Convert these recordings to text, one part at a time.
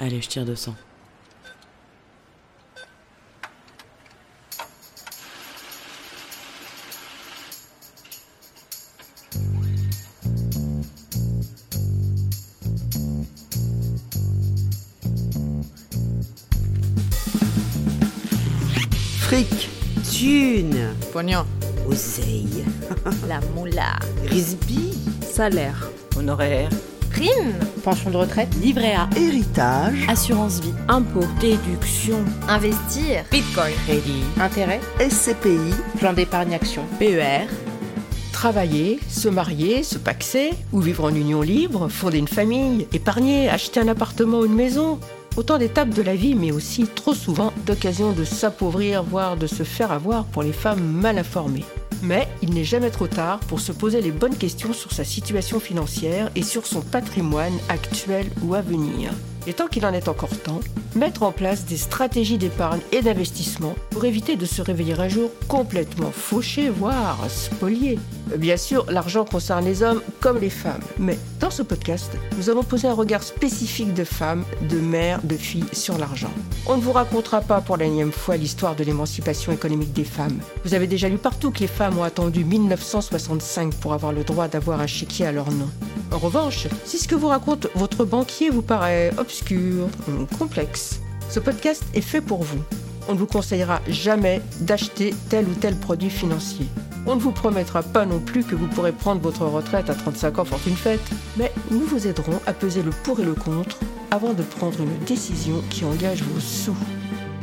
Allez, je tire 200. Fric, thune, Pognon. oseille, La moula. risby, Salaire. Honoraire. Prime. Pension de retraite. Livret A. héritage, Assurance vie. Impôt. Déduction. Investir. Bitcoin. Crédit. Intérêt. SCPI, Plan d'épargne action. PER. Travailler, se marier, se paxer, ou vivre en union libre, fonder une famille, épargner, acheter un appartement ou une maison. Autant d'étapes de la vie, mais aussi trop souvent d'occasions de s'appauvrir, voire de se faire avoir pour les femmes mal informées. Mais il n'est jamais trop tard pour se poser les bonnes questions sur sa situation financière et sur son patrimoine actuel ou à venir. Et tant qu'il en est encore temps, mettre en place des stratégies d'épargne et d'investissement pour éviter de se réveiller un jour complètement fauché, voire spolié. Bien sûr, l'argent concerne les hommes comme les femmes, mais dans ce podcast, nous allons poser un regard spécifique de femmes, de mères, de filles sur l'argent. On ne vous racontera pas pour la énième fois l'histoire de l'émancipation économique des femmes. Vous avez déjà lu partout que les femmes ont attendu 1965 pour avoir le droit d'avoir un chéquier à leur nom. En revanche, si ce que vous raconte votre banquier vous paraît obscur, ou complexe, ce podcast est fait pour vous. On ne vous conseillera jamais d'acheter tel ou tel produit financier. On ne vous promettra pas non plus que vous pourrez prendre votre retraite à 35 ans fortune faite, mais nous vous aiderons à peser le pour et le contre avant de prendre une décision qui engage vos sous.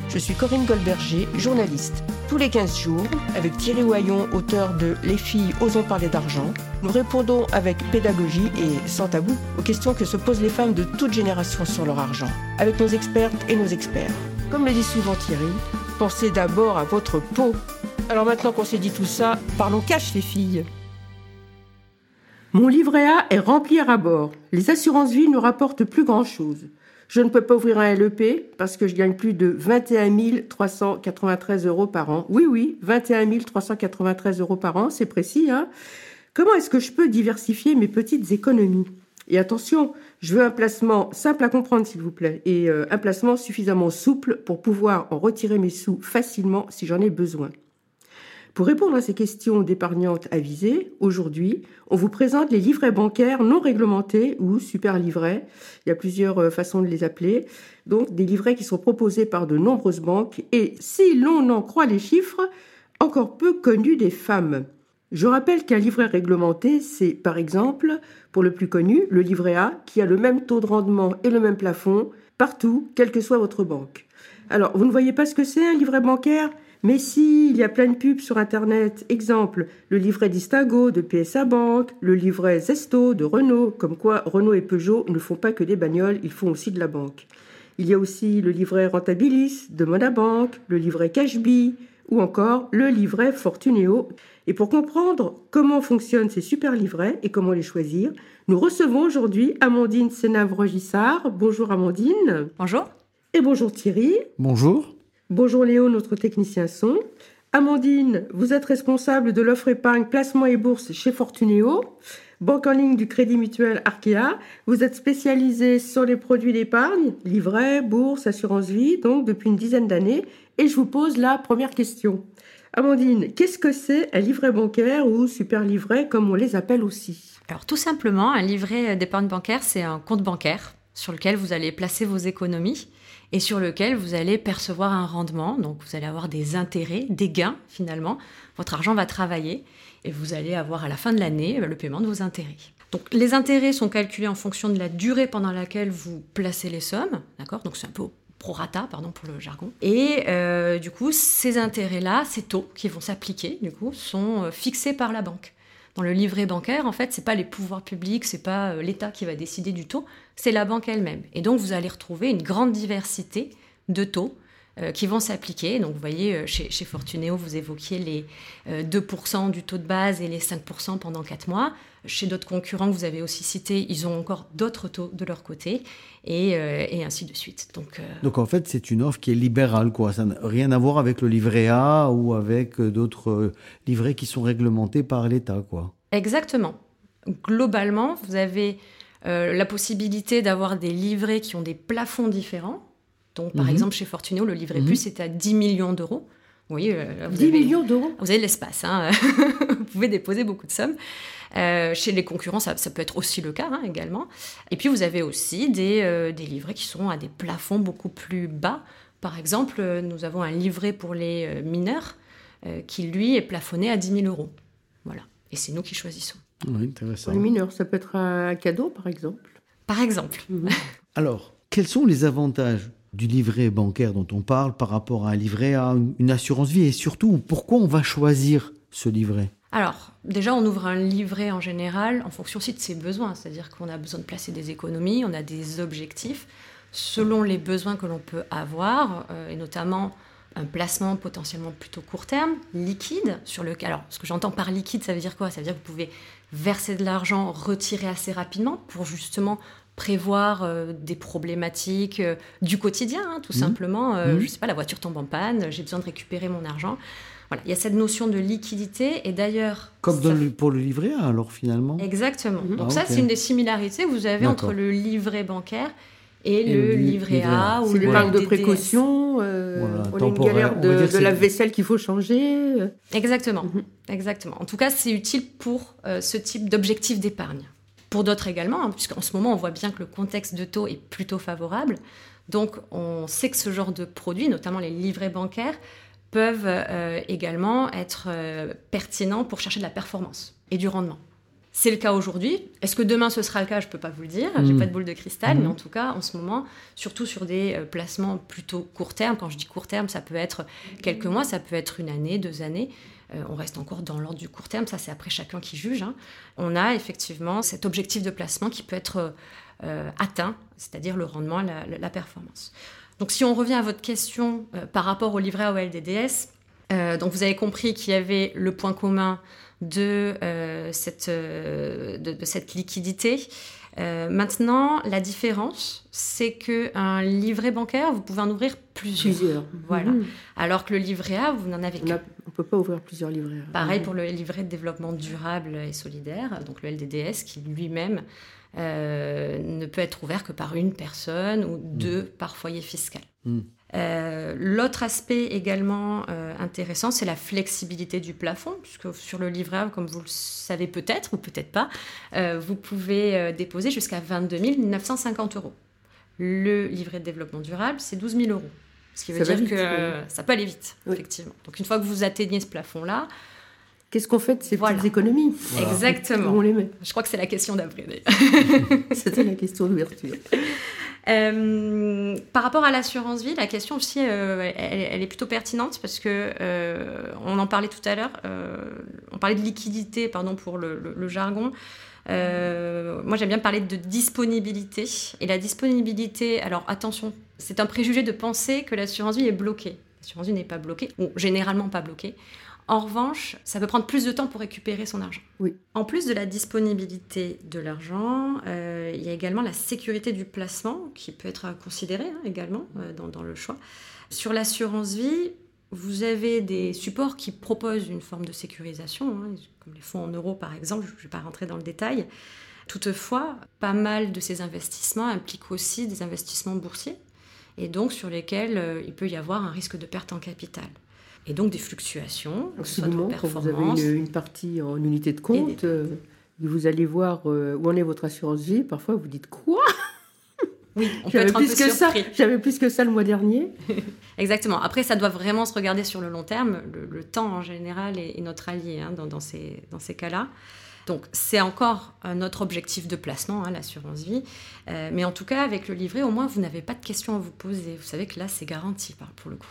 Je suis Corinne Goldberger, journaliste. Tous les 15 jours, avec Thierry Oyon, auteur de Les filles osons parler d'argent, nous répondons avec pédagogie et sans tabou aux questions que se posent les femmes de toute génération sur leur argent, avec nos expertes et nos experts. Comme le dit souvent Thierry, pensez d'abord à votre peau. Alors maintenant qu'on s'est dit tout ça, parlons cash les filles. Mon livret A est rempli à bord. Les assurances vie ne rapportent plus grand-chose. Je ne peux pas ouvrir un LEP parce que je gagne plus de 21 393 euros par an. Oui, oui, 21 393 euros par an, c'est précis. Hein Comment est-ce que je peux diversifier mes petites économies? Et attention, je veux un placement simple à comprendre, s'il vous plaît, et euh, un placement suffisamment souple pour pouvoir en retirer mes sous facilement si j'en ai besoin. Pour répondre à ces questions d'épargnantes avisées, aujourd'hui, on vous présente les livrets bancaires non réglementés ou super livrets. Il y a plusieurs euh, façons de les appeler. Donc, des livrets qui sont proposés par de nombreuses banques et, si l'on en croit les chiffres, encore peu connus des femmes. Je rappelle qu'un livret réglementé, c'est par exemple, pour le plus connu, le livret A, qui a le même taux de rendement et le même plafond partout, quelle que soit votre banque. Alors, vous ne voyez pas ce que c'est un livret bancaire? Mais si, il y a plein de pubs sur Internet. Exemple, le livret Distingo de PSA Bank, le livret Zesto de Renault, comme quoi Renault et Peugeot ne font pas que des bagnoles, ils font aussi de la banque. Il y a aussi le livret Rentabilis de Monabank, le livret Cashbee ou encore le livret Fortuneo. Et pour comprendre comment fonctionnent ces super livrets et comment les choisir, nous recevons aujourd'hui Amandine Sénavre-Gissard. Bonjour Amandine. Bonjour. Et bonjour Thierry. Bonjour. Bonjour Léo, notre technicien son. Amandine, vous êtes responsable de l'offre épargne, placement et bourse chez Fortuneo, banque en ligne du Crédit Mutuel Arkea. Vous êtes spécialisée sur les produits d'épargne, livret, bourse, assurance vie, donc depuis une dizaine d'années. Et je vous pose la première question. Amandine, qu'est-ce que c'est un livret bancaire ou super livret comme on les appelle aussi? Alors tout simplement, un livret d'épargne bancaire, c'est un compte bancaire sur lequel vous allez placer vos économies et sur lequel vous allez percevoir un rendement. Donc vous allez avoir des intérêts, des gains finalement. Votre argent va travailler et vous allez avoir à la fin de l'année le paiement de vos intérêts. Donc les intérêts sont calculés en fonction de la durée pendant laquelle vous placez les sommes, d'accord? Donc c'est un peu prorata, pardon pour le jargon. Et euh, du coup, ces intérêts-là, ces taux qui vont s'appliquer, du coup, sont euh, fixés par la banque. Dans le livret bancaire, en fait, c'est pas les pouvoirs publics, c'est pas euh, l'État qui va décider du taux, c'est la banque elle-même. Et donc, vous allez retrouver une grande diversité de taux qui vont s'appliquer. Donc, vous voyez, euh, chez, chez, Fortuneo, vous évoquiez les 2% du taux de base et les 5% pendant 4 mois. Chez d'autres concurrents que vous avez aussi cités, ils ont encore d'autres taux de leur côté, et, et ainsi de suite. Donc, Donc, en fait, c'est une offre qui est libérale, quoi. Ça n'a rien à voir avec le livret A ou avec d'autres livrets qui sont réglementés par l'État, quoi. Exactement. Globalement, vous avez Euh, la possibilité d'avoir des livrets qui ont des plafonds différents. Donc, par Mhm. exemple, chez Fortuneo, le livret Mhm. plus est à 10 millions d'euros. Vous voyez, euh, vous 10 avez- millions d'euros vous avez de l'espace, hein. vous pouvez déposer beaucoup de sommes. Euh, chez les concurrents, ça, ça peut être aussi le cas hein, également. Et puis vous avez aussi des, euh, des livrets qui sont à des plafonds beaucoup plus bas. Par exemple, euh, nous avons un livret pour les euh, mineurs euh, qui, lui, est plafonné à 10 000 euros. Voilà. Et c'est nous qui choisissons. Oui, intéressant. Pour les mineurs, ça peut être un cadeau, par exemple. Par exemple, Alors, quels sont les avantages du livret bancaire dont on parle par rapport à un livret une- une assurance vie et surtout pourquoi on va choisir ce livret? Alors, déjà, on ouvre un livret en général en fonction aussi de ses besoins. C'est-à-dire qu'on a besoin de placer des économies, on a des objectifs selon les besoins que l'on peut avoir, euh, et notamment un placement potentiellement plutôt court terme, liquide, sur le Alors, ce que j'entends par liquide, ça veut dire quoi? Ça veut dire que vous pouvez verser de l'argent, retirer assez rapidement pour justement prévoir euh, des problématiques euh, du quotidien, hein, tout Mhm. simplement. Euh, Mhm. Je sais pas, la voiture tombe en panne, j'ai besoin de récupérer mon argent. Voilà, il y a cette notion de liquidité et d'ailleurs. Comme ça- dans le- pour le livret A, alors finalement Exactement. Mhm. Donc Ah, ça, c'est une des similarités que vous avez entre le livret bancaire et, Et le le li- livret A. Ou C'est le l'épargne de précaution. euh, Voilà, on a une temporaire, galère on de, va dire de c'est- lave-vaisselle qu'il faut changer. Exactement. Exactement. En tout cas, c'est utile pour euh, ce type d'objectif d'épargne. Pour d'autres également, hein, puisqu'en ce moment, on voit bien que le contexte de taux est plutôt favorable. Donc, on sait que ce genre de produits, notamment les livrets bancaires, peuvent euh, également être euh, pertinents pour chercher de la performance et du rendement. C'est le cas aujourd'hui. Est-ce que demain ce sera le cas? Je ne peux pas vous le dire. J'ai Mhm. pas de boule de cristal, mais en tout cas, en ce moment, surtout sur des euh, placements plutôt court terme. Quand je dis court terme, ça peut être quelques mois, ça peut être une année, deux années. Euh, on reste encore dans l'ordre du court terme, ça c'est après chacun qui juge. hein. On a effectivement cet objectif de placement qui peut être euh, atteint, c'est-à-dire le rendement, la, la- performance. Donc si on revient à votre question euh, par rapport au livret A au LDDS, euh, donc vous avez compris qu'il y avait le point commun de, cette, de cette liquidité. Euh, maintenant, la différence, c'est qu'un livret bancaire, vous pouvez en ouvrir plusieurs. Plusieurs. Voilà. Mhm. Alors que le livret A, vous n'en avez On qu'un. ne peut pas ouvrir plusieurs livrets. Pareil Mhm. pour le livret de développement durable et solidaire, donc le LDDS, qui lui-même euh, ne peut être ouvert que par une personne ou deux par foyer fiscal. Euh, L'autre aspect également euh, intéressant, c'est la flexibilité du plafond, puisque sur le livret A, comme vous le savez peut-être ou peut-être pas, euh, vous pouvez déposer jusqu'à 22 950 euros. Le livret de développement durable, c'est 12 000 euros. Ce qui veut Ça dire vite, que oui. ça peut aller vite, Oui. effectivement. Donc une fois que vous atteignez ce plafond-là, Qu'est-ce qu'on fait de ces Voilà. petites économies? Voilà. exactement. On les met? Je crois que c'est la question d'après. C'était la question d'ouverture. Euh, par rapport à l'assurance vie, la question aussi, euh, elle, est plutôt pertinente parce que euh, on en parlait tout à l'heure. on parlait de liquidité, pardon pour le, le- jargon. Moi, j'aime bien parler de disponibilité. Et la disponibilité, alors attention, c'est un préjugé de penser que l'assurance vie est bloquée. L'assurance vie n'est pas bloquée, ou généralement pas bloquée. En revanche, ça peut prendre plus de temps pour récupérer son argent. Oui. En plus de la disponibilité de l'argent, euh, il y a également la sécurité du placement qui peut être à considérer hein, également euh, dans, dans le choix. Sur l'assurance vie, vous avez des supports qui proposent une forme de sécurisation, hein, comme les fonds en euros par exemple, je ne vais pas rentrer dans le détail. Toutefois, pas mal de ces investissements impliquent aussi des investissements boursiers, et donc sur lesquels euh, il peut y avoir un risque de perte en capital. Et donc des fluctuations, Absolument, quand vous avez une, une partie en unité de compte, euh, vous allez voir euh, où en est votre assurance vie, parfois vous dites quoi? Oui, on peut J'avais être un peu plus que ça, surpris. j'avais plus que ça le mois dernier. Exactement. Après, ça doit vraiment se regarder sur le long terme. Le, le temps, en général, est, est notre allié hein, dans, dans ces, dans ces cas-là. Donc, c'est encore un autre objectif de placement, hein, l'assurance vie. Euh, mais en tout cas, avec le livret, au moins, vous n'avez pas de questions à vous poser. Vous savez que là, c'est garanti, pour le coup.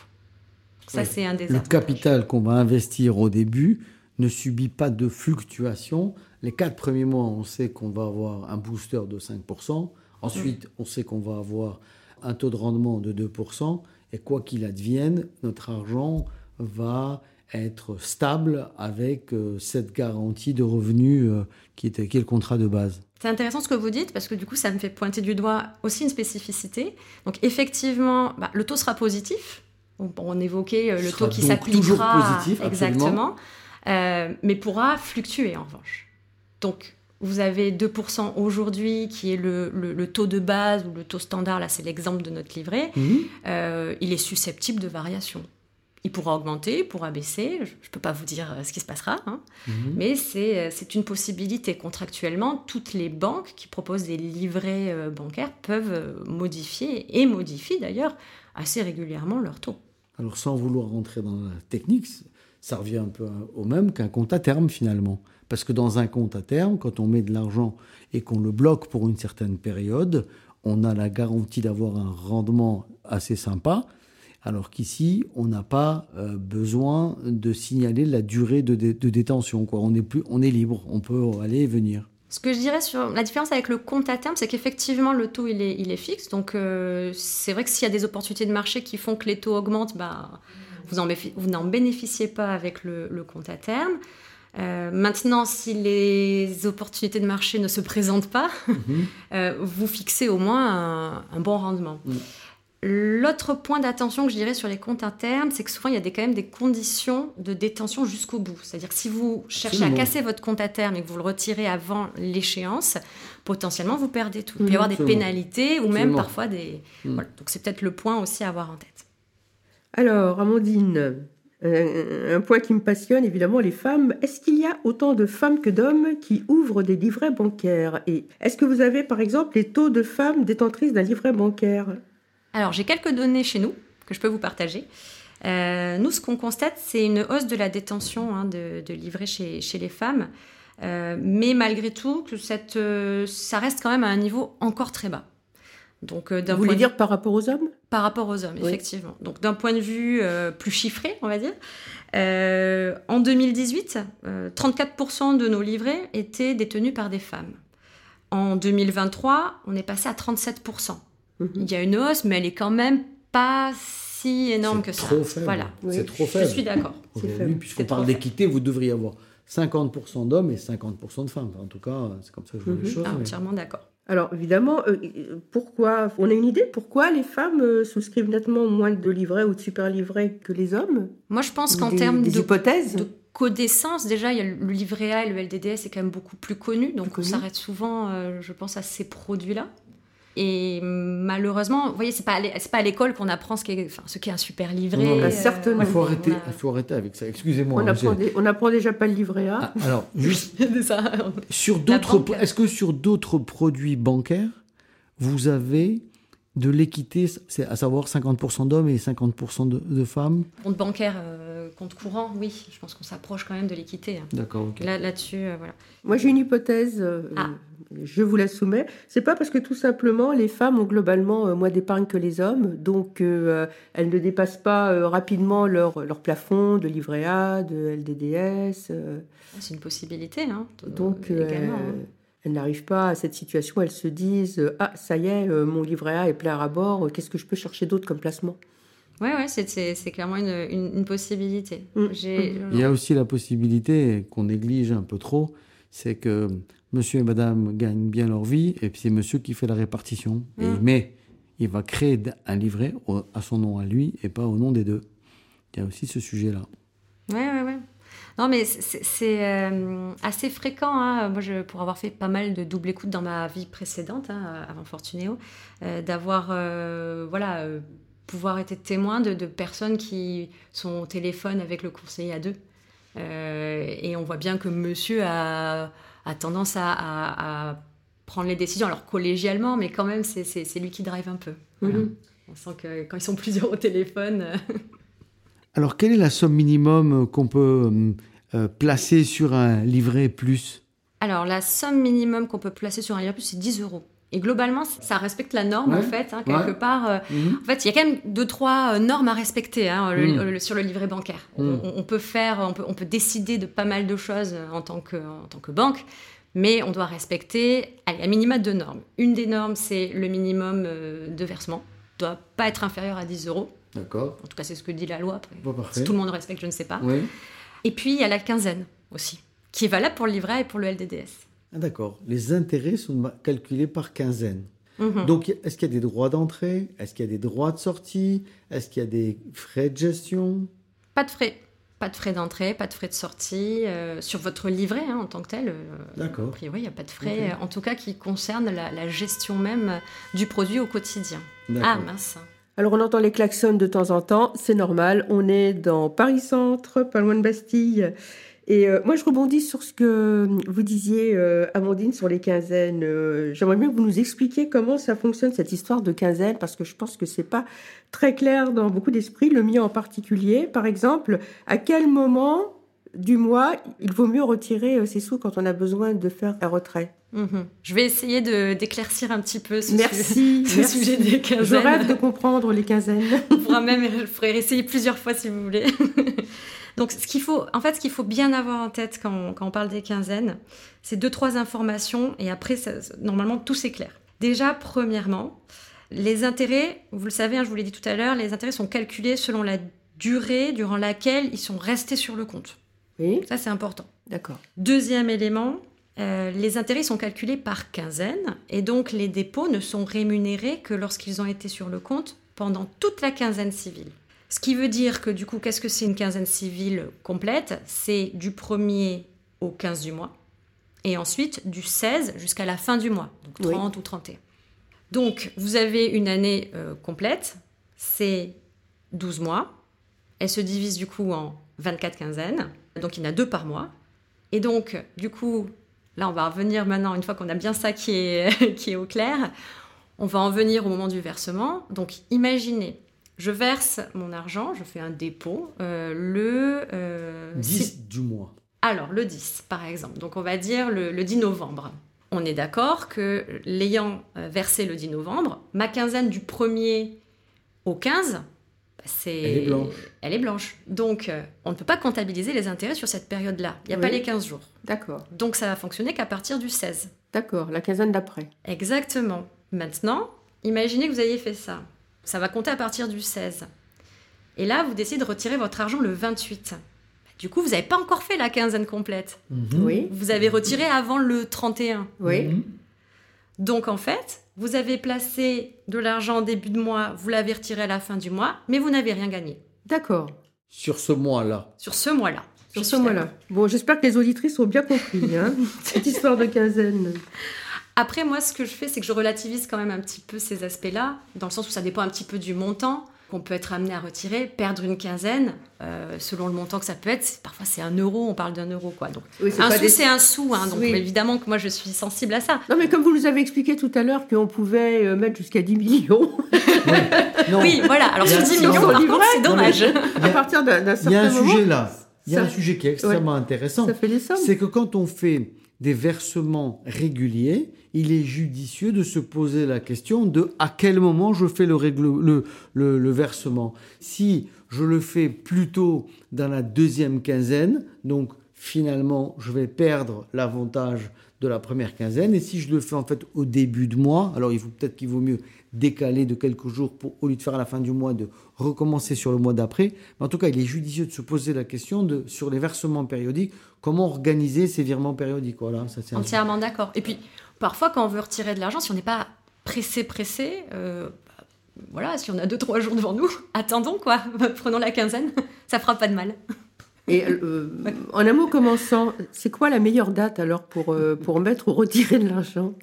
Ça, Oui. c'est un des Le avantages. capital qu'on va investir au début ne subit pas de fluctuation. Les quatre premiers mois, on sait qu'on va avoir un booster de 5%. Ensuite, on sait qu'on va avoir un taux de rendement de 2%. Et quoi qu'il advienne, notre argent va être stable avec euh, cette garantie de revenus euh, qui, est, qui est le contrat de base. C'est intéressant ce que vous dites parce que du coup, ça me fait pointer du doigt aussi une spécificité. Donc, effectivement, bah, le taux sera positif. On, évoquait euh, le taux qui s'appliquera. exactement. Euh, mais pourra fluctuer en revanche. Donc, Vous avez 2% aujourd'hui, qui est le, le- le taux de base ou le taux standard, là c'est l'exemple de notre livret. Mhm. Euh, il est susceptible de variation. Il pourra augmenter, il pourra baisser, je ne peux pas vous dire ce qui se passera, hein. Mhm. mais c'est une possibilité. Contractuellement, toutes les banques qui proposent des livrets bancaires peuvent modifier, et modifient d'ailleurs assez régulièrement leur taux. Alors sans vouloir rentrer dans la technique, ça revient un peu au même qu'un compte à terme finalement. Parce que dans un compte à terme, quand on met de l'argent et qu'on le bloque pour une certaine période, on a la garantie d'avoir un rendement assez sympa. Alors qu'ici, on n'a pas euh, besoin de signaler la durée de, dé- de détention. On, est plus, on est libre, on peut aller et venir. Ce que je dirais sur la différence avec le compte à terme, c'est qu'effectivement le taux il est, il est fixe. Donc euh, c'est vrai que s'il y a des opportunités de marché qui font que les taux augmentent, bah, vous n'en bénéficiez pas avec le, le compte à terme. Euh, maintenant, si les opportunités de marché ne se présentent pas, euh, vous fixez au moins un, un bon rendement. Mhm. L'autre point d'attention que je dirais sur les comptes à terme, c'est que souvent il y a des, quand même des conditions de détention jusqu'au bout. C'est-à-dire que si vous cherchez Absolument. à casser votre compte à terme et que vous le retirez avant l'échéance, potentiellement vous perdez tout. Il peut y avoir des Absolument. pénalités ou même Absolument. parfois des. Mhm. Voilà. Donc c'est peut-être le point aussi à avoir en tête. Alors, Amandine, euh, un point qui me passionne, évidemment, les femmes. Est-ce qu'il y a autant de femmes que d'hommes qui ouvrent des livrets bancaires? Et est-ce que vous avez, par exemple, les taux de femmes détentrices d'un livret bancaire? Alors, j'ai quelques données chez nous que je peux vous partager. Euh, nous, ce qu'on constate, c'est une hausse de la détention hein, de, de livrets chez, chez les femmes. Euh, mais malgré tout, que cette, euh, ça reste quand même à un niveau encore très bas. Donc, Vous voulez de- dire par rapport aux hommes? Par rapport aux hommes, Oui. effectivement. Donc, d'un point de vue plus chiffré, on va dire, en 2018, euh, 34% de nos livrets étaient détenus par des femmes. En 2023, on est passé à 37%. Mhm. Il y a une hausse, mais elle est quand même pas si énorme que C'est ça. trop faible. Voilà, Oui. C'est trop je faible. suis d'accord. Aujourd'hui, puisqu'on parle d'équité, vous devriez avoir 50% d'hommes et 50% de femmes. En tout cas, c'est comme ça que je vois les Mhm. choses. Ah, mais- entièrement d'accord. Alors, évidemment, euh, pourquoi On a une idée pourquoi les femmes euh, souscrivent nettement moins de livrets ou de super livrets que les hommes? Moi, je pense qu'en termes de, hypothèses? de connaissances, déjà, il y a le livret A et le LDDS est quand même beaucoup plus connu. Donc, Plus on connu. s'arrête souvent, euh, je pense, à ces produits-là. Et malheureusement, vous voyez, c'est pas c'est pas à l'école qu'on apprend ce qu'est enfin, ce qu'est un super livret. Non, euh, certainement. Il faut arrêter, a- il faut arrêter avec ça. Excusez-moi. on hein, apprend, j'ai- des- on apprend déjà pas le livret A. Ah, alors, juste sur d'autres, est-ce que sur d'autres produits bancaires, vous avez de l'équité, c'est à savoir 50% d'hommes et 50% de, de femmes? Compte bancaire, euh, compte courant, oui. Je pense qu'on s'approche quand même de l'équité. hein. D'accord, ok. Là, là-dessus, euh, voilà. Moi, j'ai une hypothèse. euh, Ah. Je vous la soumets. C'est pas parce que tout simplement les femmes ont globalement euh, moins d'épargne que les hommes, donc euh, elles ne dépassent pas euh, rapidement leur, leur plafond de livret A, de LDDS. euh, C'est une possibilité. Hein, de- donc euh, également. hein. elles n'arrivent pas à cette situation. Elles se disent ah ça y est, euh, mon livret A est plein à bord. Qu'est-ce que je peux chercher d'autre comme placement? Ouais, ouais, c'est- c'est c'est clairement une, une- une possibilité. Mm. J'ai- Il y a aussi la possibilité qu'on néglige un peu trop, c'est que monsieur et madame gagnent bien leur vie et puis c'est monsieur qui fait la répartition. Et, Mm. mais il va créer un livret au- à son nom à lui et pas au nom des deux. Il y a aussi ce sujet-là. Ouais, ouais, ouais. Non, mais c'est- c'est c'est, euh, assez fréquent. hein. Moi, je, pour avoir fait pas mal de double écoute dans ma vie précédente, hein, avant Fortunéo, euh, d'avoir, euh, voilà, euh, pouvoir être témoin de, de personnes qui sont au téléphone avec le conseiller à deux. Euh, et on voit bien que monsieur a, a tendance à, à- à prendre les décisions, alors collégialement, mais quand même, c'est- lui qui drive un peu. Voilà. Mhm. On sent que quand ils sont plusieurs au téléphone. euh, Alors, quelle est la somme minimum qu'on peut euh, placer sur un livret plus? Alors, la somme minimum qu'on peut placer sur un livret plus, c'est 10 euros. Et globalement, ça respecte la norme, Ouais, en fait, hein, quelque ouais. part. euh, En fait, il y a quand même deux, trois euh, normes à respecter hein, le- le- sur le livret bancaire. Mm. On, on peut faire, on peut, on peut décider de pas mal de choses euh, en tant que, en tant que banque, mais on doit respecter, allez, à minima deux normes. Une des normes, c'est le minimum euh, de versement. ne doit pas être inférieur à 10 euros. D'accord. En tout cas, c'est ce que dit la loi. Après. Parfait. Si tout le monde respecte, je ne sais pas. Oui. Et puis, il y a la quinzaine aussi, qui est valable pour le livret et pour le LDDS. Ah, D'accord. Les intérêts sont calculés par quinzaine. Mhm. Donc, est-ce qu'il y a des droits d'entrée? Est-ce qu'il y a des droits de sortie? Est-ce qu'il y a des frais de gestion? Pas de frais. Pas de frais d'entrée, pas de frais de sortie. euh, sur votre livret hein, en tant que tel, euh, a D'accord. priori, il n'y a pas de frais, euh, en tout cas qui concernent la, la gestion même du produit au quotidien. Ah mince. Alors on entend les klaxons de temps en temps, c'est normal. On est dans Paris Centre, pas loin de Bastille. Et euh, moi je rebondis sur ce que vous disiez, euh, Amandine, sur les quinzaines. Euh, J'aimerais bien que vous nous expliquiez comment ça fonctionne cette histoire de quinzaine, parce que je pense que c'est pas très clair dans beaucoup d'esprits, le mien en particulier. Par exemple, à quel moment du mois il vaut mieux retirer euh, ses sous quand on a besoin de faire un retrait Mhm. Je vais essayer d'éclaircir un petit peu ce, Merci, ce merci. sujet des Je quinzaines. rêve de comprendre les quinzaines. On pourra même, je ferai essayer plusieurs fois si vous voulez. Donc, ce qu'il faut, en fait, ce qu'il faut bien avoir en tête quand on, quand on parle des quinzaines, c'est deux, trois informations et après, ça- normalement, tout s'éclaire. Déjà, premièrement, les intérêts, vous le savez, hein, je vous l'ai dit tout à l'heure, les intérêts sont calculés selon la durée durant laquelle ils sont restés sur le compte. Oui, Ça, c'est important. d'accord. Deuxième élément, euh, les intérêts sont calculés par quinzaine et donc les dépôts ne sont rémunérés que lorsqu'ils ont été sur le compte pendant toute la quinzaine civile. Ce qui veut dire que du coup, qu'est-ce que c'est une quinzaine civile complète? C'est du 1er au 15 du mois et ensuite du 16 jusqu'à la fin du mois, donc Oui. 30 ou 31. Donc vous avez une année euh, complète, c'est 12 mois. Elle se divise du coup en 24 quinzaines, donc il y en a deux par mois. Et donc, du coup, là, on va revenir maintenant, une fois qu'on a bien ça qui est, qui est au clair, on va en venir au moment du versement. Donc, imaginez, je verse mon argent, je fais un dépôt euh, le... euh, 10 six- du mois. alors, le 10, par exemple. Donc, on va dire le, le 10 novembre. On est d'accord que l'ayant euh, versé le 10 novembre, ma quinzaine du 1er au 15, bah, c'est... Elle est blanche. Elle est blanche. Donc, euh, on ne peut pas comptabiliser les intérêts sur cette période-là. Il n'y a pas les 15 jours. D'accord, Donc, ça va fonctionner qu'à partir du 16. d'accord, la quinzaine d'après. Exactement. Maintenant, imaginez que vous ayez fait ça. Ça va compter à partir du 16. Et là, vous décidez de retirer votre argent le 28. Du coup, vous n'avez pas encore fait la quinzaine complète. Mhm. Oui, Vous avez retiré avant le 31. oui, Mhm. Donc en fait, vous avez placé de l'argent en début de mois, vous l'avez retiré à la fin du mois, mais vous n'avez rien gagné d'accord. Sur ce mois-là. sur ce mois-là. Sur ce mois-là. Bon, j'espère que les auditrices ont bien compris hein, cette histoire de quinzaine. Après, moi, ce que je fais, c'est que je relativise quand même un petit peu ces aspects-là, dans le sens où ça dépend un petit peu du montant qu'on peut être amené à retirer, perdre une quinzaine, euh, selon le montant que ça peut être. Parfois, c'est un euro, on parle d'un euro, quoi. Donc, Oui, un sou, des- c'est un sou, hein, donc Oui. évidemment que moi, je suis sensible à ça. Non, mais comme vous nous avez expliqué tout à l'heure qu'on pouvait euh, mettre jusqu'à 10 millions Oui, voilà. Alors, sur a- 10 non, millions, par contre, c'est non, mais- dommage. à partir d'un d'un il y a certain un moment. sujet là. Il y a ça- un sujet qui est extrêmement intéressant. Ça fait des sommes. C'est que quand on fait des versements réguliers, il est judicieux de se poser la question de à quel moment je fais le, versement. Si je le fais plutôt dans la deuxième quinzaine, donc finalement je vais perdre l'avantage de la première quinzaine. Et si je le fais en fait au début de mois, alors il faut peut-être qu'il vaut mieux décaler de quelques jours pour, au lieu de faire à la fin du mois, de recommencer sur le mois d'après. Mais en tout cas, il est judicieux de se poser la question sur les versements périodiques, comment organiser ces virements périodiques. Voilà, ça c'est un- Entièrement d'accord. Et puis, parfois, quand on veut retirer de l'argent, si on n'est pas pressé, pressé, euh, bah, voilà, si on a deux, trois jours devant nous, attendons quoi. Prenons la quinzaine, ça fera pas de mal. Et euh, en un mot commençant, c'est quoi la meilleure date alors pour, euh, pour mettre ou retirer de l'argent?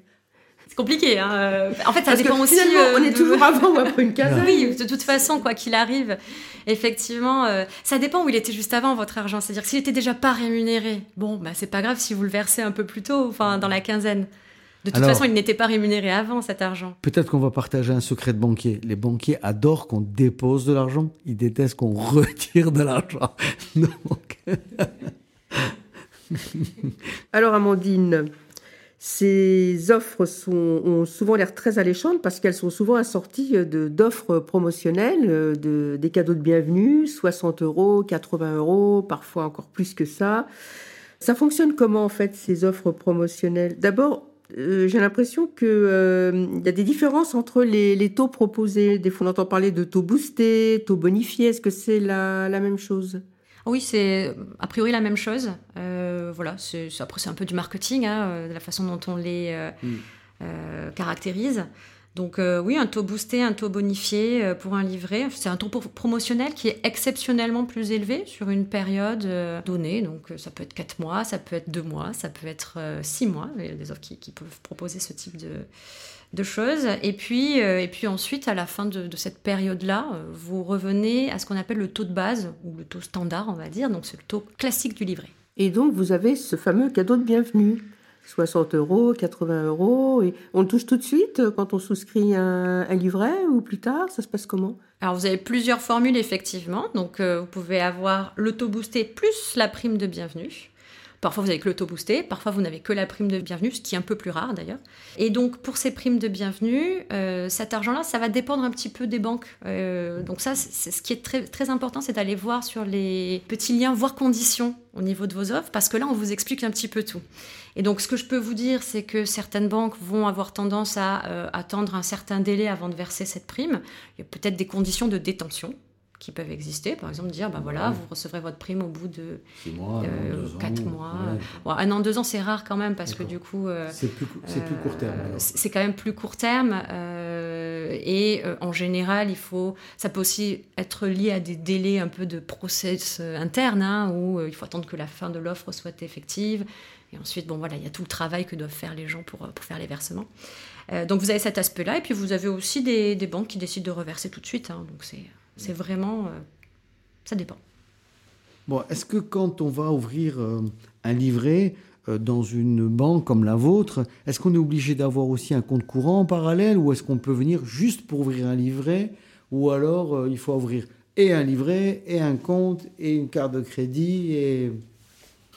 C'est compliqué. Hein. En fait, ça Parce dépend que aussi. finalement, euh, on est de- toujours avant ou après une quinzaine. Oui, de toute façon, quoi qu'il arrive, effectivement, euh, ça dépend où il était juste avant votre argent. C'est-à-dire s'il était déjà pas rémunéré, bon, bah c'est pas grave si vous le versez un peu plus tôt, enfin dans la quinzaine. De toute Alors- façon, il n'était pas rémunéré avant cet argent. Peut-être qu'on va partager un secret de banquier. Les banquiers adorent qu'on dépose de l'argent. Ils détestent qu'on retire de l'argent. Donc, Alors Amandine, ces offres ont souvent l'air très alléchantes parce qu'elles sont souvent assorties de- d'offres promotionnelles, euh, de, des cadeaux de bienvenue, 60 euros, 80 euros, parfois encore plus que ça. Ça fonctionne comment en fait ces offres promotionnelles? D'abord, euh, j'ai l'impression qu'il y a des différences entre les, taux proposés. Des fois, on entend parler de taux boostés, taux bonifiés. Est-ce que c'est la même chose? Oui, c'est a priori la même chose. Euh, voilà, c'est après c'est un peu du marketing, hein, euh, de la façon dont on les euh, Mm. euh, caractérise. Donc oui, un taux boosté, un taux bonifié pour un livret, c'est un taux promotionnel qui est exceptionnellement plus élevé sur une période donnée. Donc ça peut être 4 mois, ça peut être 2 mois, ça peut être 6 mois. Il y a des offres qui, peuvent proposer ce type de, choses. Et puis, et puis ensuite, à la fin de, de cette période-là, vous revenez à ce qu'on appelle le taux de base, ou le taux standard, on va dire. Donc c'est le taux classique du livret. Et donc vous avez ce fameux cadeau de bienvenue. 60 euros, 80 euros. Et on le touche tout de suite euh, quand on souscrit un, livret ou plus tard Ça se passe comment? Alors vous avez plusieurs formules effectivement. Donc euh, vous pouvez avoir l'auto boosté plus la prime de bienvenue. Parfois, vous avez que l'auto boosté, parfois, vous n'avez que la prime de bienvenue, ce qui est un peu plus rare d'ailleurs. Et donc, pour ces primes de bienvenue, euh, cet argent-là, ça va dépendre un petit peu des banques. Euh, donc, ça, c'est ce qui est très, important, c'est d'aller voir sur les petits liens, voire conditions au niveau de vos offres, parce que là, on vous explique un petit peu tout. Et donc, ce que je peux vous dire, c'est que certaines banques vont avoir tendance à euh, attendre un certain délai avant de verser cette prime. Il y a peut-être des conditions de détention qui peuvent exister. Par exemple, dire, ben voilà, vous recevrez votre prime au bout de 6 mois, euh, 4 mois. un an, deux ans, c'est rare quand même parce que du coup... Euh, c'est plus, plus, court terme. Euh, c'est quand même plus court terme. et en général, il faut... Ça peut aussi être lié à des délais un peu de process interne, hein, où il faut attendre que la fin de l'offre soit effective. Et ensuite, bon voilà, il y a tout le travail que doivent faire les gens pour, pour faire les versements. donc vous avez cet aspect-là, et puis vous avez aussi des, des banques qui décident de reverser tout de suite. Hein, donc c'est c'est vraiment. Euh, ça dépend. Bon, est-ce que quand on va ouvrir euh, un livret euh, dans une banque comme la vôtre, est-ce qu'on est obligé d'avoir aussi un compte courant en parallèle ou est-ce qu'on peut venir juste pour ouvrir un livret ou alors il faut ouvrir et un livret et un compte et une carte de crédit et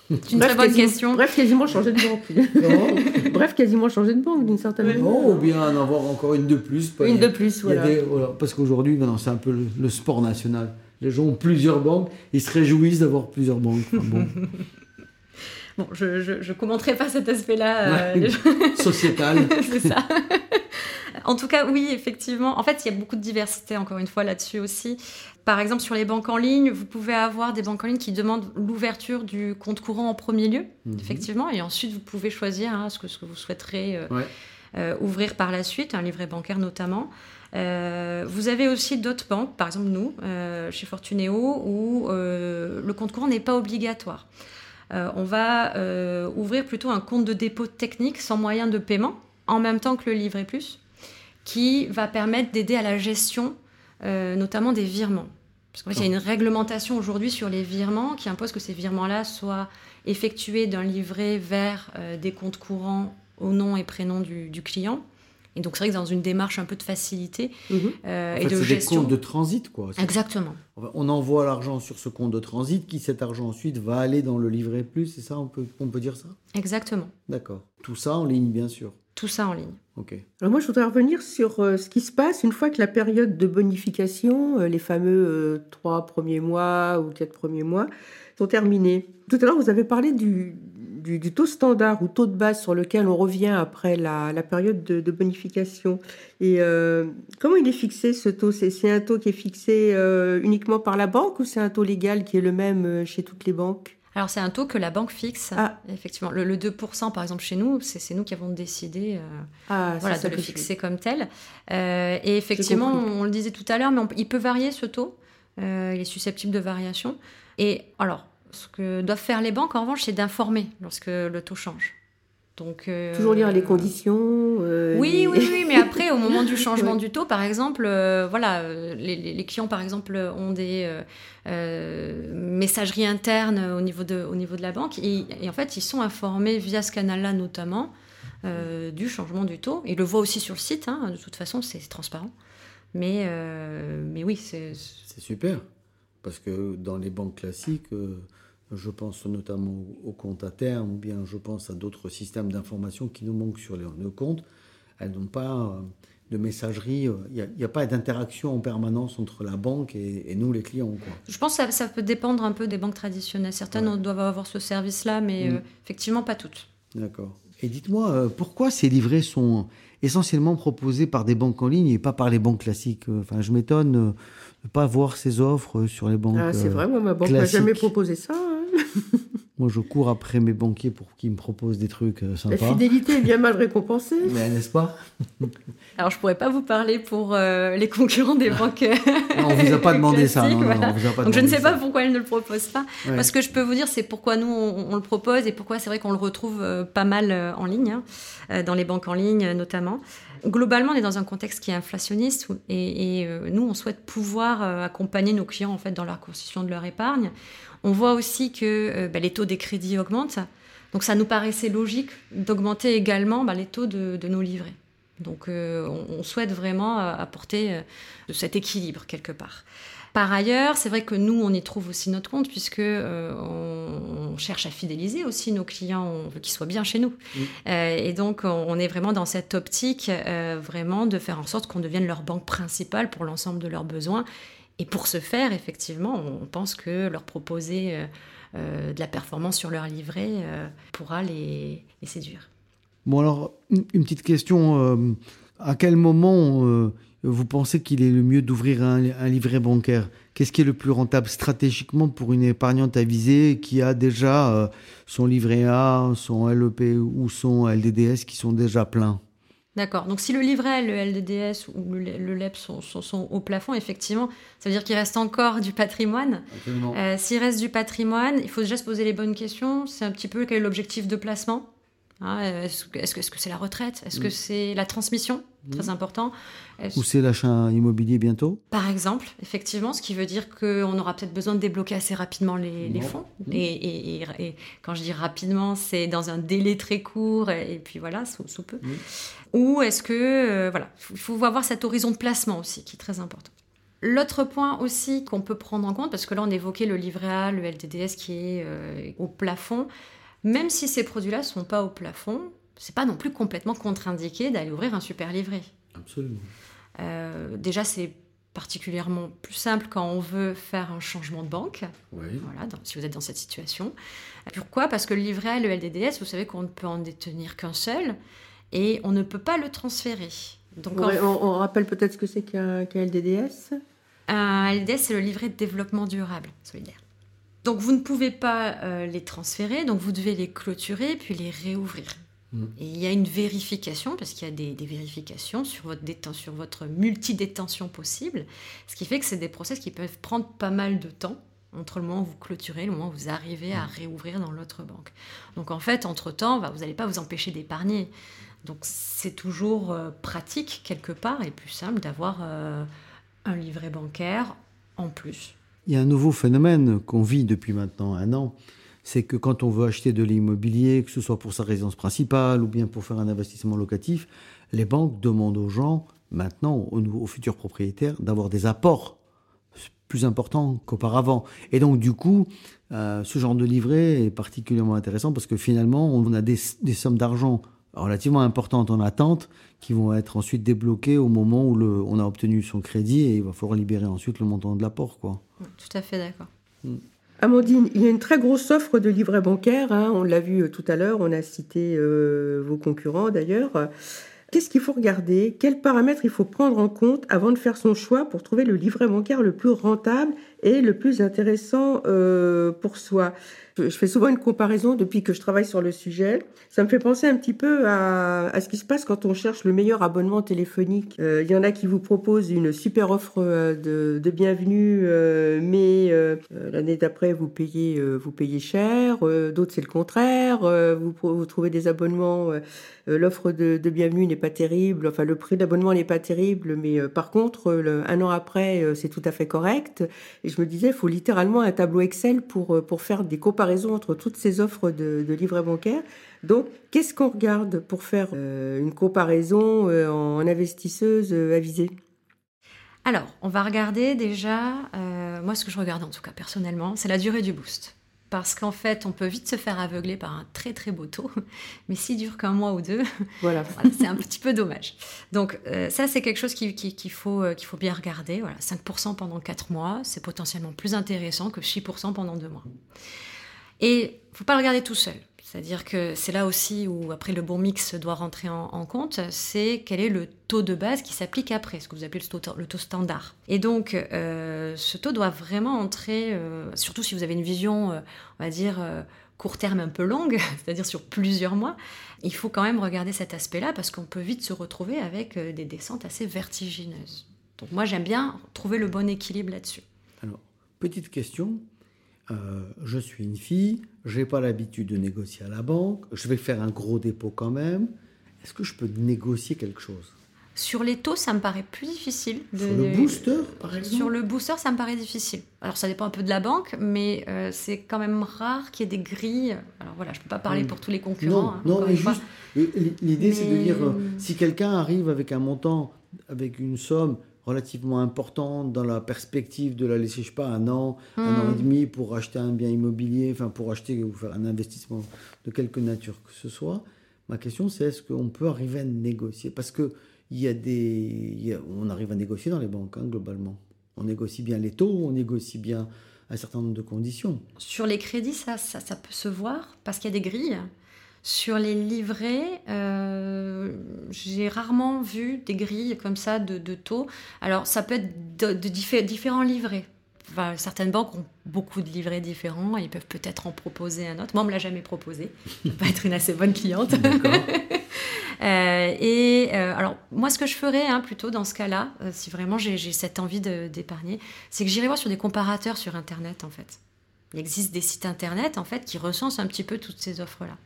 c'est une très bonne question. Bref, quasiment changer de banque. bref, quasiment changer de banque d'une certaine manière. ou bien en avoir encore une de plus. Une de plus, voilà. Parce qu'aujourd'hui, c'est un peu le, sport national. Les gens ont plusieurs banques, ils se réjouissent d'avoir plusieurs banques. bon. bon, je ne commenterai pas cet aspect-là. Euh, Sociétal. c'est ça. En tout cas, oui, effectivement. En fait, il y a beaucoup de diversité, encore une fois, là-dessus aussi. Par exemple, sur les banques en ligne, vous pouvez avoir des banques en ligne qui demandent l'ouverture du compte courant en premier lieu, mhm. effectivement, et ensuite vous pouvez choisir hein, ce, que, ce, que, vous souhaiterez euh, euh, ouvrir par la suite, un livret bancaire notamment. Euh, vous avez aussi d'autres banques, par exemple nous, chez Fortuneo, où le compte courant n'est pas obligatoire. on va ouvrir plutôt un compte de dépôt technique sans moyen de paiement, en même temps que le livret plus, qui va permettre d'aider à la gestion notamment des virements. Parce qu'en fait, il y a une réglementation aujourd'hui sur les virements qui impose que ces virements-là soient effectués d'un livret vers euh, des comptes courants au nom et prénom du, client. Et donc, c'est vrai que dans une démarche un peu de facilité mhm. euh, et de gestion. des comptes de transit, quoi. Exactement. On envoie l'argent sur ce compte de transit qui, cet argent ensuite, va aller dans le livret plus, c'est ça on peut, on peut dire ça? Exactement. D'accord. Tout ça en ligne, bien sûr. Tout ça en ligne. Alors moi, je voudrais revenir sur euh, ce qui se passe une fois que la période de bonification, euh, les fameux euh, trois premiers mois ou quatre premiers mois, sont terminés. Tout à l'heure, vous avez parlé du, du, taux standard ou taux de base sur lequel on revient après la, la période de, de, bonification. Et comment il est fixé ce taux? C'est un taux qui est fixé uniquement par la banque ou c'est un taux légal qui est le même chez toutes les banques? Alors c'est un taux que la banque fixe, ah. effectivement. Le, 2% par exemple chez nous, c'est nous qui avons décidé euh, ah, voilà, de le fixer comme tel. Euh, et effectivement, on, le disait tout à l'heure, mais il peut varier ce taux. Euh, il est susceptible de variation. Et alors, ce que doivent faire les banques en revanche, c'est d'informer lorsque le taux change. Donc, Toujours lire les conditions. oui, oui, oui, mais après, au moment du changement du taux, par exemple, voilà, les, clients, par exemple, ont des euh, messagerie interne au niveau de, au niveau de la banque. Et, en fait, ils sont informés via ce canal-là notamment euh, du changement du taux. Ils le voient aussi sur le site, hein. de toute façon, c'est transparent. Mais, euh, mais oui, c'est... C'est super, parce que dans les banques classiques, je pense notamment aux comptes à terme, ou bien je pense à d'autres systèmes d'information qui nous manquent sur les, nos comptes. Elles n'ont pas de messagerie. Il euh, n'y a, pas d'interaction en permanence entre la banque et, nous, les clients. Quoi. Je pense que ça, peut dépendre un peu des banques traditionnelles. Certaines doivent avoir ce service-là, mais mm. euh, effectivement pas toutes. D'accord. Et dites-moi, euh, pourquoi ces livrets sont essentiellement proposés par des banques en ligne et pas par les banques classiques? Enfin, je m'étonne de ne pas voir ces offres sur les banques. Ah, c'est vrai, moi, ma banque m'a jamais proposé ça. Hein. Moi, je cours après mes banquiers pour qu'ils me proposent des trucs euh, La sympas. fidélité est bien mal récompensée. Mais n'est-ce pas? Alors, je pourrais pas vous parler pour euh, les concurrents des banques. Non, On vous a pas demandé ça. Non, classiques, non, voilà. on vous a pas Donc, je ne sais pas pourquoi elles ne le proposent pas. Ouais. Moi, ce que je peux vous dire, c'est pourquoi nous, on, on le propose et pourquoi c'est vrai qu'on le retrouve euh, pas mal en ligne, hein, dans les banques en ligne euh, notamment. Globalement, on est dans un contexte qui est inflationniste et, euh, nous, on souhaite pouvoir euh, accompagner nos clients en fait dans la constitution de leur épargne. On voit aussi que euh, bah, les taux des crédits augmentent. Donc, ça nous paraissait logique d'augmenter également bah, les taux de, nos livrets. Donc, on, on souhaite vraiment apporter cet équilibre quelque part. Par ailleurs, c'est vrai que nous, on y trouve aussi notre compte puisque euh, on, on cherche à fidéliser aussi nos clients, on veut qu'ils soient bien chez nous. Euh, et donc, on, on est vraiment dans cette optique euh, vraiment de faire en sorte qu'on devienne leur banque principale pour l'ensemble de leurs besoins. Et pour ce faire, effectivement, on pense que leur proposer euh, euh, de la performance sur leur livret euh, pourra les, les séduire. Bon, alors, une une petite question. euh, à quel moment euh, vous pensez qu'il est le mieux d'ouvrir un, un livret bancaire? Qu'est-ce qui est le plus rentable stratégiquement pour une épargnante avisée qui a déjà euh, son livret A, son LEP ou son LDDS qui sont déjà pleins? D'accord. Donc si le livret, le LDDS ou le, le LEP sont, sont- sont au plafond, effectivement, ça veut dire qu'il reste encore du patrimoine. Euh, S'il reste du patrimoine, il faut déjà se poser les bonnes questions. C'est un petit peu quel est l'objectif de placement? Hein, Est-ce que est-ce que est-ce que c'est la retraite? Est-ce que c'est la transmission? Très important. Est-ce- Ou c'est l'achat immobilier bientôt? Par exemple, effectivement, ce qui veut dire qu'on aura peut-être besoin de débloquer assez rapidement les, fonds. Et, et- et- et quand je dis rapidement, c'est dans un délai très court et, puis voilà, sous, sous peu. Ou est-ce que, euh, voilà, il faut avoir cet horizon de placement aussi qui est très important. L'autre point aussi qu'on peut prendre en compte, parce que là on évoquait le livret A, le LDDS qui est euh, au plafond, même si ces produits-là ne sont pas au plafond, c'est pas non plus complètement contre-indiqué d'aller ouvrir un super livret. Absolument. Euh, déjà, c'est particulièrement plus simple quand on veut faire un changement de banque, Oui. voilà, dans- si vous êtes dans cette situation. Pourquoi? Parce que le livret A et le LDDS, vous savez qu'on ne peut en détenir qu'un seul et on ne peut pas le transférer. Donc, en- on, on rappelle peut-être ce que c'est qu'un qu'un LDDS. un LDS, c'est le livret de développement durable solidaire. Donc, vous ne pouvez pas euh, les transférer, donc vous devez les clôturer puis les réouvrir. Mm. Et il y a une vérification, parce qu'il y a des, des vérifications sur votre, déten- sur votre multi-détention possible, ce qui fait que c'est des process qui peuvent prendre pas mal de temps entre le moment où vous clôturez et le moment où vous arrivez à réouvrir dans l'autre banque. Donc en fait, entre-temps, bah, vous n'allez pas vous empêcher d'épargner. Donc c'est toujours euh, pratique quelque part et plus simple d'avoir euh, un livret bancaire en plus. Il y a un nouveau phénomène qu'on vit depuis maintenant un an, c'est que quand on veut acheter de l'immobilier, que ce soit pour sa résidence principale ou bien pour faire un investissement locatif, les banques demandent aux gens, maintenant, aux, futurs propriétaires, d'avoir des apports plus importants qu'auparavant. Et donc, du coup, euh, ce genre de livret est particulièrement intéressant parce que finalement, on a des sommes d'argent relativement importantes en attente qui vont être ensuite débloquées au moment où le, on a obtenu son crédit et il va falloir libérer ensuite le montant de l'apport, quoi. Tout à fait d'accord. Amandine, il y a une très grosse offre de livrets bancaires. hein, on l'a vu euh, tout à l'heure. On a cité euh, vos concurrents d'ailleurs. Qu'est-ce qu'il faut regarder? Quels paramètres il faut prendre en compte avant de faire son choix pour trouver le livret bancaire le plus rentable et le plus intéressant euh, pour soi? Je, fais souvent une comparaison depuis que je travaille sur le sujet. Ça me fait penser un petit peu à, à ce qui se passe quand on cherche le meilleur abonnement téléphonique. Euh, Il y en a qui vous proposent une super offre euh, de, de bienvenue, euh, mais euh, euh, l'année d'après vous payez vous payez cher. D'autres c'est le contraire. Vous, vous trouvez des abonnements. L'offre de, de bienvenue n'est pas terrible. Enfin le prix d'abonnement n'est pas terrible, mais par contre le- un an après c'est tout à fait correct. Et je me disais, il faut littéralement un tableau Excel pour, pour faire des comparaisons entre toutes ces offres de, de livrets bancaires. Donc, qu'est-ce qu'on regarde pour faire euh, une comparaison euh, en investisseuse euh, avisée? Alors, on va regarder déjà, moi ce que je regarde en tout cas personnellement, c'est la durée du boost. Parce qu'en fait, on peut vite se faire aveugler par un très très beau taux, mais s'il dure qu'un mois ou deux, Voilà. voilà, c'est un petit peu dommage. Donc euh, ça, c'est quelque chose qu'il qui- qu'il faut, euh, qu'il faut bien regarder. Voilà, 5% pendant 4 mois, c'est potentiellement plus intéressant que 6% pendant 2 mois. Et faut pas le regarder tout seul. C'est-à-dire que c'est là aussi où après le bon mix doit rentrer en, compte, c'est quel est le taux de base qui s'applique après, ce que vous appelez le taux, standard. Et donc euh, ce taux doit vraiment entrer, euh, surtout si vous avez une vision, euh, on va dire, court terme un peu longue, c'est-à-dire sur plusieurs mois, il faut quand même regarder cet aspect-là parce qu'on peut vite se retrouver avec des descentes assez vertigineuses. Donc moi j'aime bien trouver le bon équilibre là-dessus. Alors, petite question. Euh, je suis une fille, je n'ai pas l'habitude de négocier à la banque, je vais faire un gros dépôt quand même. Est-ce que je peux négocier quelque chose? Sur les taux, ça me paraît plus difficile. De... Sur le booster, par exemple? Sur le booster, ça me paraît difficile. Alors ça dépend un peu de la banque, mais euh, c'est quand même rare qu'il y ait des grilles. Alors voilà, je ne peux pas parler Oui. pour tous les concurrents. Non, hein, non mais juste, l'idée c'est de dire, euh, si quelqu'un arrive avec un montant, avec une somme relativement importante dans la perspective de la laisser, je sais pas, un an, un an Hmm. et demi pour acheter un bien immobilier, enfin pour acheter ou faire un investissement de quelque nature que ce soit, ma question c'est est-ce qu'on peut arriver à négocier? Parce que il y a des, il y a- on arrive à négocier dans les banques, hein, globalement. On négocie bien les taux, on négocie bien un certain nombre de conditions. Sur les crédits, ça, ça, ça peut se voir? Parce qu'il y a des grilles. Sur les livrets, euh, j'ai rarement vu des grilles comme ça de, de taux. Alors, ça peut être de, de diffé- différents livrets. Enfin, certaines banques ont beaucoup de livrets différents et ils peuvent peut-être en proposer un autre. Moi, on me l'a jamais proposé. Je pas être une assez bonne cliente. Euh, et euh, alors, moi, ce que je ferais hein, plutôt dans ce cas-là, euh, si vraiment j'ai cette envie d'épargner, c'est que j'irai voir sur des comparateurs sur Internet, en fait. Il existe des sites Internet, en fait, qui recensent un petit peu toutes ces offres-là.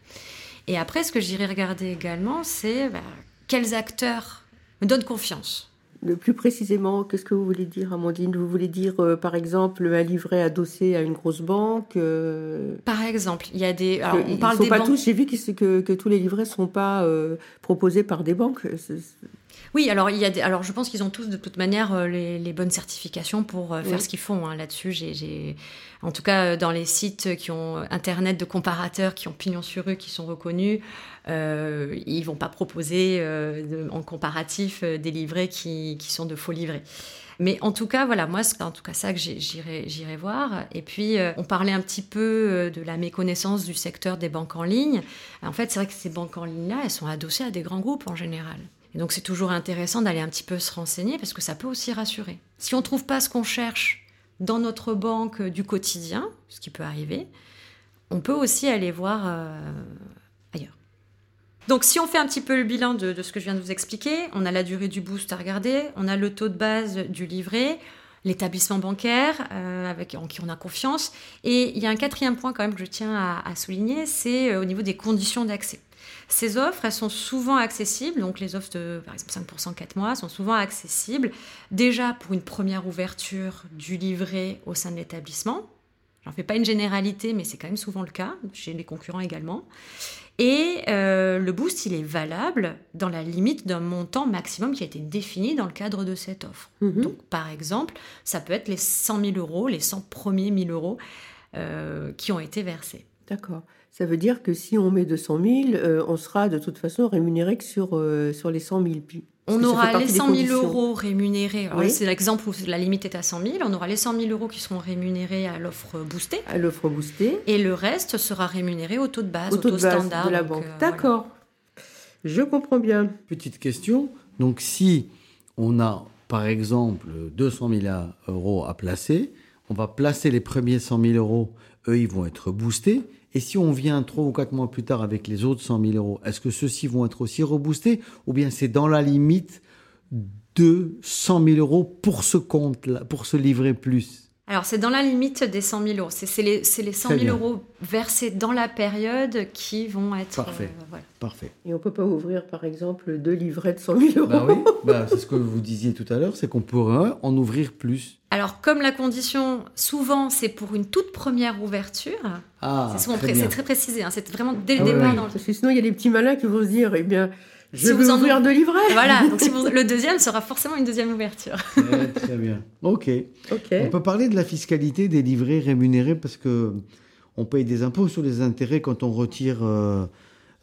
Et après, ce que j'irai regarder également, c'est bah, quels acteurs me donnent confiance. Le plus précisément, qu'est-ce que vous voulez dire, Amandine? Vous voulez dire, euh, par exemple, un livret adossé à une grosse banque euh, Par exemple, il y a des... Alors, on ils parle sont des pas banques... tous. J'ai vu que, que, que tous les livrets sont pas euh, proposés par des banques. Oui, alors il y a des, alors je pense qu'ils ont tous de toute manière euh, les, les bonnes certifications pour euh, faire Oui. ce qu'ils font hein, là-dessus. J'ai, en tout cas euh, dans les sites qui ont internet de comparateurs, qui ont pignon sur rue, qui sont reconnus, euh, ils vont pas proposer euh, de- en comparatif euh, des livrets qui, qui sont de faux livrets. Mais en tout cas, voilà, moi, c'est en tout cas ça que j'irai voir. Et puis, on parlait un petit peu de la méconnaissance du secteur des banques en ligne. En fait, c'est vrai que ces banques en ligne-là, elles sont adossées à des grands groupes en général. Et donc, c'est toujours intéressant d'aller un petit peu se renseigner parce que ça peut aussi rassurer. Si on ne trouve pas ce qu'on cherche dans notre banque du quotidien, ce qui peut arriver, on peut aussi aller voir euh, ailleurs. Donc, si on fait un petit peu le bilan de, ce que je viens de vous expliquer, on a la durée du boost à regarder, on a le taux de base du livret, l'établissement bancaire euh, avec, en qui on a confiance. Et il y a un quatrième point quand même que je tiens à, à souligner, c'est euh, au niveau des conditions d'accès. Ces offres, elles sont souvent accessibles, donc les offres de, par exemple, 5% 4 mois sont souvent accessibles déjà pour une première ouverture du livret au sein de l'établissement. J'en fais pas une généralité, mais c'est quand même souvent le cas, chez les concurrents également. Et euh, le boost, il est valable dans la limite d'un montant maximum qui a été défini dans le cadre de cette offre. Mhm. Donc, par exemple, ça peut être les 100 000 euros, les 100 premiers 1000 euros euh, qui ont été versés. D'accord. Ça veut dire que si on met 200 000, euh, on sera de toute façon rémunéré que sur, euh, sur les 100 000. Puis- parce On aura les des 100 000 conditions. euros rémunérés. Alors Oui. c'est l'exemple où la limite est à 100 000. On aura les 100 000 euros qui seront rémunérés à l'offre boostée. À l'offre boostée, Et le reste sera rémunéré au taux de base, au taux de base standard. de la banque. euh, voilà. D'accord. Je comprends bien. Petite question. Donc, si on a, par exemple, 200 000 euros à placer, on va placer les premiers 100 000 euros, eux, ils vont être boostés. Et si on vient trois ou quatre mois plus tard avec les autres 100 000 euros, est-ce que ceux-ci vont être aussi reboostés ou bien c'est dans la limite de 100 000 euros pour ce compte-là, pour ce livret plus? Alors, c'est dans la limite des 100 000 euros. C'est les, c'est les 100 Très 000 bien. euros versés dans la période qui vont être. Parfait. euh, voilà. Parfait. Et on peut pas ouvrir, par exemple, deux livrets de 100 000 euros. Bah oui, bah, c'est ce que vous disiez tout à l'heure, c'est qu'on pourrait en ouvrir plus. Alors, comme la condition, souvent, c'est pour une toute première ouverture. Ah, c'est très pré- précisé. hein, c'est vraiment dès le Ah départ. ouais. dans le- Parce que sinon, il y a des petits malins qui vont se dire, eh bien, je Si vais vous en ouvrir ouvrez- deux livrets. Voilà, donc si vous- le deuxième sera forcément une deuxième ouverture. Très, très bien. Ok. Ok. On peut parler de la fiscalité des livrets rémunérés parce que on paye des impôts sur les intérêts quand on retire euh,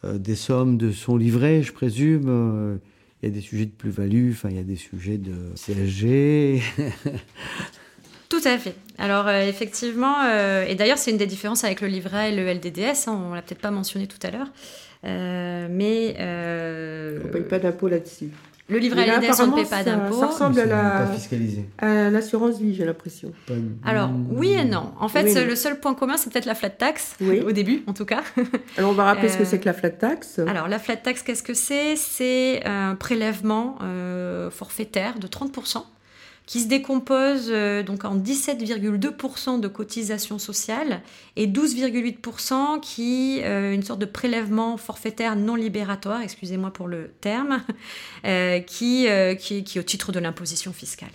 euh, des sommes de son livret, je présume. Euh, Il y a des sujets de plus-value, enfin, il y a des sujets de CSG. Tout à fait. Alors euh, effectivement, euh, et d'ailleurs c'est une des différences avec le livret et le LDDS, hein, on l'a peut-être pas mentionné tout à l'heure, mais euh, On paye pas d'impôt là-dessus. Le livret là, à on ne paie apparemment, pas ça- d'impôt. ça ressemble à la-. À l'assurance vie, j'ai l'impression. Alors, oui et non. En fait, Oui, le seul point commun, c'est peut-être la flat tax, Oui. au début en tout cas. Alors, on va rappeler ce que Euh, c'est que la flat tax. Alors, la flat tax, qu'est-ce que c'est? C'est un prélèvement euh, forfaitaire de 30% qui se décompose euh, donc en 17,2% de cotisations sociales et 12,8% qui euh, une sorte de prélèvement forfaitaire non libératoire, excusez-moi pour le terme, euh, euh, qui, qui est au titre de l'imposition fiscale.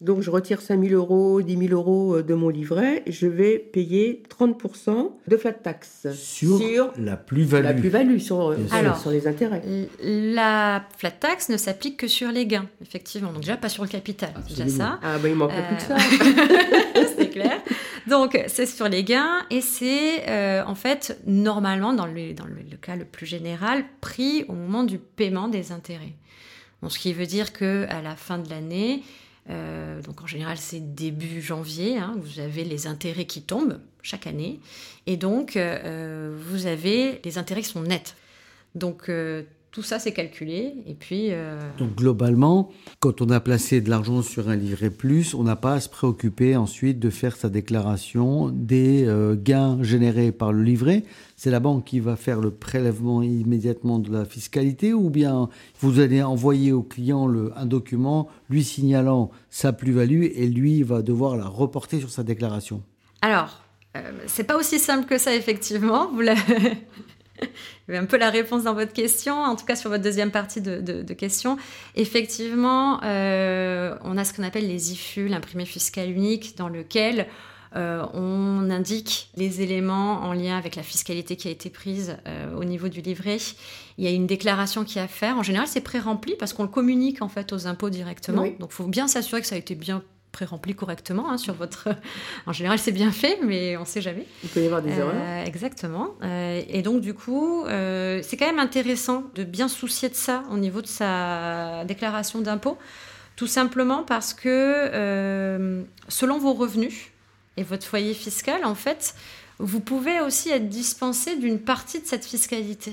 Donc, je retire 5 000 euros, 10 000 euros euh, de mon livret. Je vais payer 30% de flat tax Sur, la plus-value. la plus-value, sur, sur les intérêts. La flat tax ne s'applique que sur les gains, effectivement. Donc déjà pas sur le capital, déjà Absolument. ça. Ah, bah, il manquerait Euh, plus que ça. c'est clair. Donc, c'est sur les gains et c'est euh, en fait normalement, dans, le, dans le, le cas le plus général, pris au moment du paiement des intérêts. Donc, ce qui veut dire que à la fin de l'année, euh, donc en général c'est début janvier, hein, vous avez les intérêts qui tombent chaque année et donc euh, vous avez les intérêts qui sont nets. Donc euh, tout ça c'est calculé et puis euh, Donc globalement, quand on a placé de l'argent sur un livret plus, on n'a pas à se préoccuper ensuite de faire sa déclaration des euh, gains générés par le livret. C'est la banque qui va faire le prélèvement immédiatement de la fiscalité ou bien vous allez envoyer au client le, un document lui signalant sa plus-value et lui va devoir la reporter sur sa déclaration. Alors, euh, c'est pas aussi simple que ça, effectivement. Vous un peu la réponse dans votre question, en tout cas sur votre deuxième partie de, de, de question. Effectivement, euh, on a ce qu'on appelle les IFU, l'imprimé fiscal unique, dans lequel euh, on indique les éléments en lien avec la fiscalité qui a été prise euh, au niveau du livret. Il y a une déclaration qui est à faire. En général, c'est pré-rempli parce qu'on le communique en fait aux impôts directement. Oui. Donc, il faut bien s'assurer que ça a été bien pré-rempli correctement hein, sur votre. en général, c'est bien fait, mais on ne sait jamais. Il peut y avoir des erreurs. Euh, exactement. Euh, et donc, du coup, euh, c'est quand même intéressant de bien soucier de ça au niveau de sa déclaration d'impôt. Tout simplement parce que, selon vos revenus et votre foyer fiscal, en fait, vous pouvez aussi être dispensé d'une partie de cette fiscalité.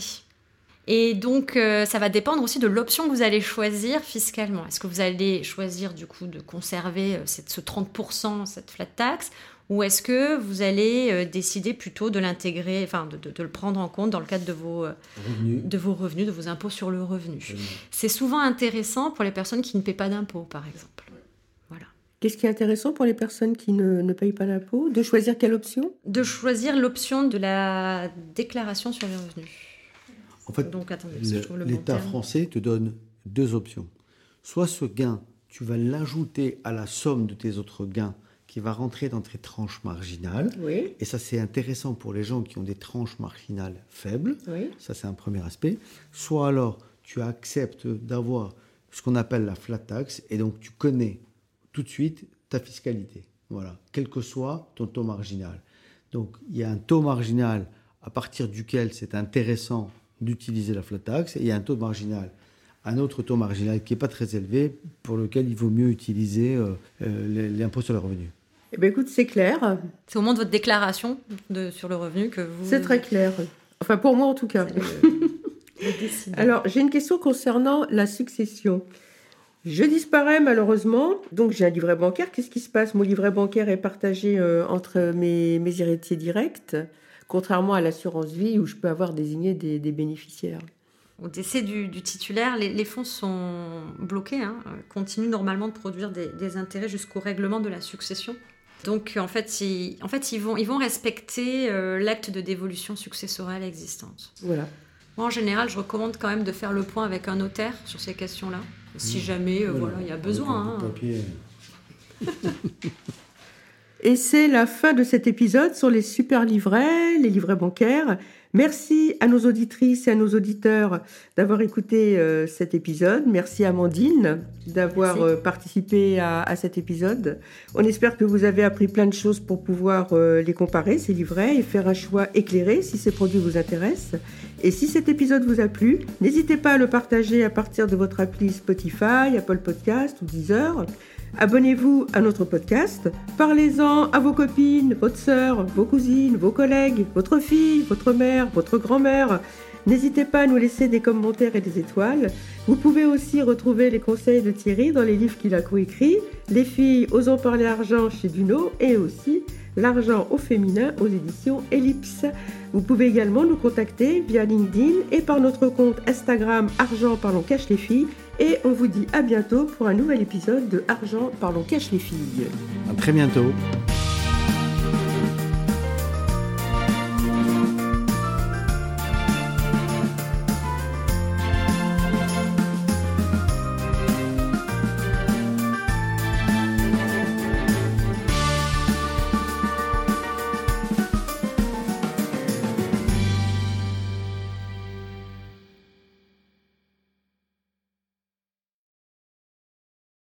Et donc, euh, ça va dépendre aussi de l'option que vous allez choisir fiscalement. Est-ce que vous allez choisir du coup de conserver euh, cette, ce 30%, cette flat tax, ou est-ce que vous allez euh, décider plutôt de l'intégrer, enfin de, de- de le prendre en compte dans le cadre de vos, euh, Revenu. de vos revenus, de vos impôts sur le revenu? C'est souvent intéressant pour les personnes qui ne paient pas d'impôts, par exemple. Voilà. Qu'est-ce qui est intéressant pour les personnes qui ne, ne payent pas d'impôt De choisir quelle option? De choisir l'option de la déclaration sur les revenus. En fait, Donc, attendez, l'État français te donne deux options. Soit ce gain, tu vas l'ajouter à la somme de tes autres gains qui va rentrer dans tes tranches marginales. Oui, Et ça, c'est intéressant pour les gens qui ont des tranches marginales faibles. oui. Ça, c'est un premier aspect. Soit alors, tu acceptes d'avoir ce qu'on appelle la flat tax et donc tu connais tout de suite ta fiscalité. Voilà, quel que soit ton taux marginal. Donc, il y a un taux marginal à partir duquel c'est intéressant d'utiliser la flat tax et il y a un taux marginal, un autre taux marginal qui n'est pas très élevé pour lequel il vaut mieux utiliser euh, euh, l'impôt sur le revenu. Eh bien, écoute, c'est clair. C'est au moment de votre déclaration de, sur le revenu que vous. C'est très clair. Enfin, pour moi en tout cas. Alors, j'ai une question concernant la succession. Je disparais malheureusement, donc j'ai un livret bancaire. Qu'est-ce qui se passe? Mon livret bancaire est partagé euh, entre mes, mes héritiers directs, contrairement à l'assurance vie où je peux avoir désigné des, des bénéficiaires. Au décès du, du titulaire, les, les fonds sont bloqués, hein, continuent normalement de produire des, des intérêts jusqu'au règlement de la succession. Donc en fait, ils, en fait, ils, vont, ils vont respecter euh, l'acte de dévolution successorale existante. Voilà. Moi, en général, je recommande quand même de faire le point avec un notaire sur ces questions-là, si jamais euh, voilà, il y a besoin. hein. Et c'est la fin de cet épisode sur les super livrets, les livrets bancaires. Merci à nos auditrices et à nos auditeurs d'avoir écouté euh, cet épisode. Merci Amandine d'avoir euh, participé à, à cet épisode. On espère que vous avez appris plein de choses pour pouvoir euh, les comparer, ces livrets, et faire un choix éclairé si ces produits vous intéressent. Et si cet épisode vous a plu, n'hésitez pas à le partager à partir de votre appli Spotify, Apple Podcast ou Deezer. Abonnez-vous à notre podcast, parlez-en à vos copines, votre sœur, vos cousines, vos collègues, votre fille, votre mère, votre grand-mère. N'hésitez pas à nous laisser des commentaires et des étoiles. Vous pouvez aussi retrouver les conseils de Thierry dans les livres qu'il a coécrits, Les filles osons parler argent chez Duno et aussi L'argent au féminin aux éditions Ellipse. Vous pouvez également nous contacter via LinkedIn et par notre compte Instagram Argent Parlons Cache les filles. Et on vous dit à bientôt pour un nouvel épisode de Argent Parlons Cache les filles. À très bientôt.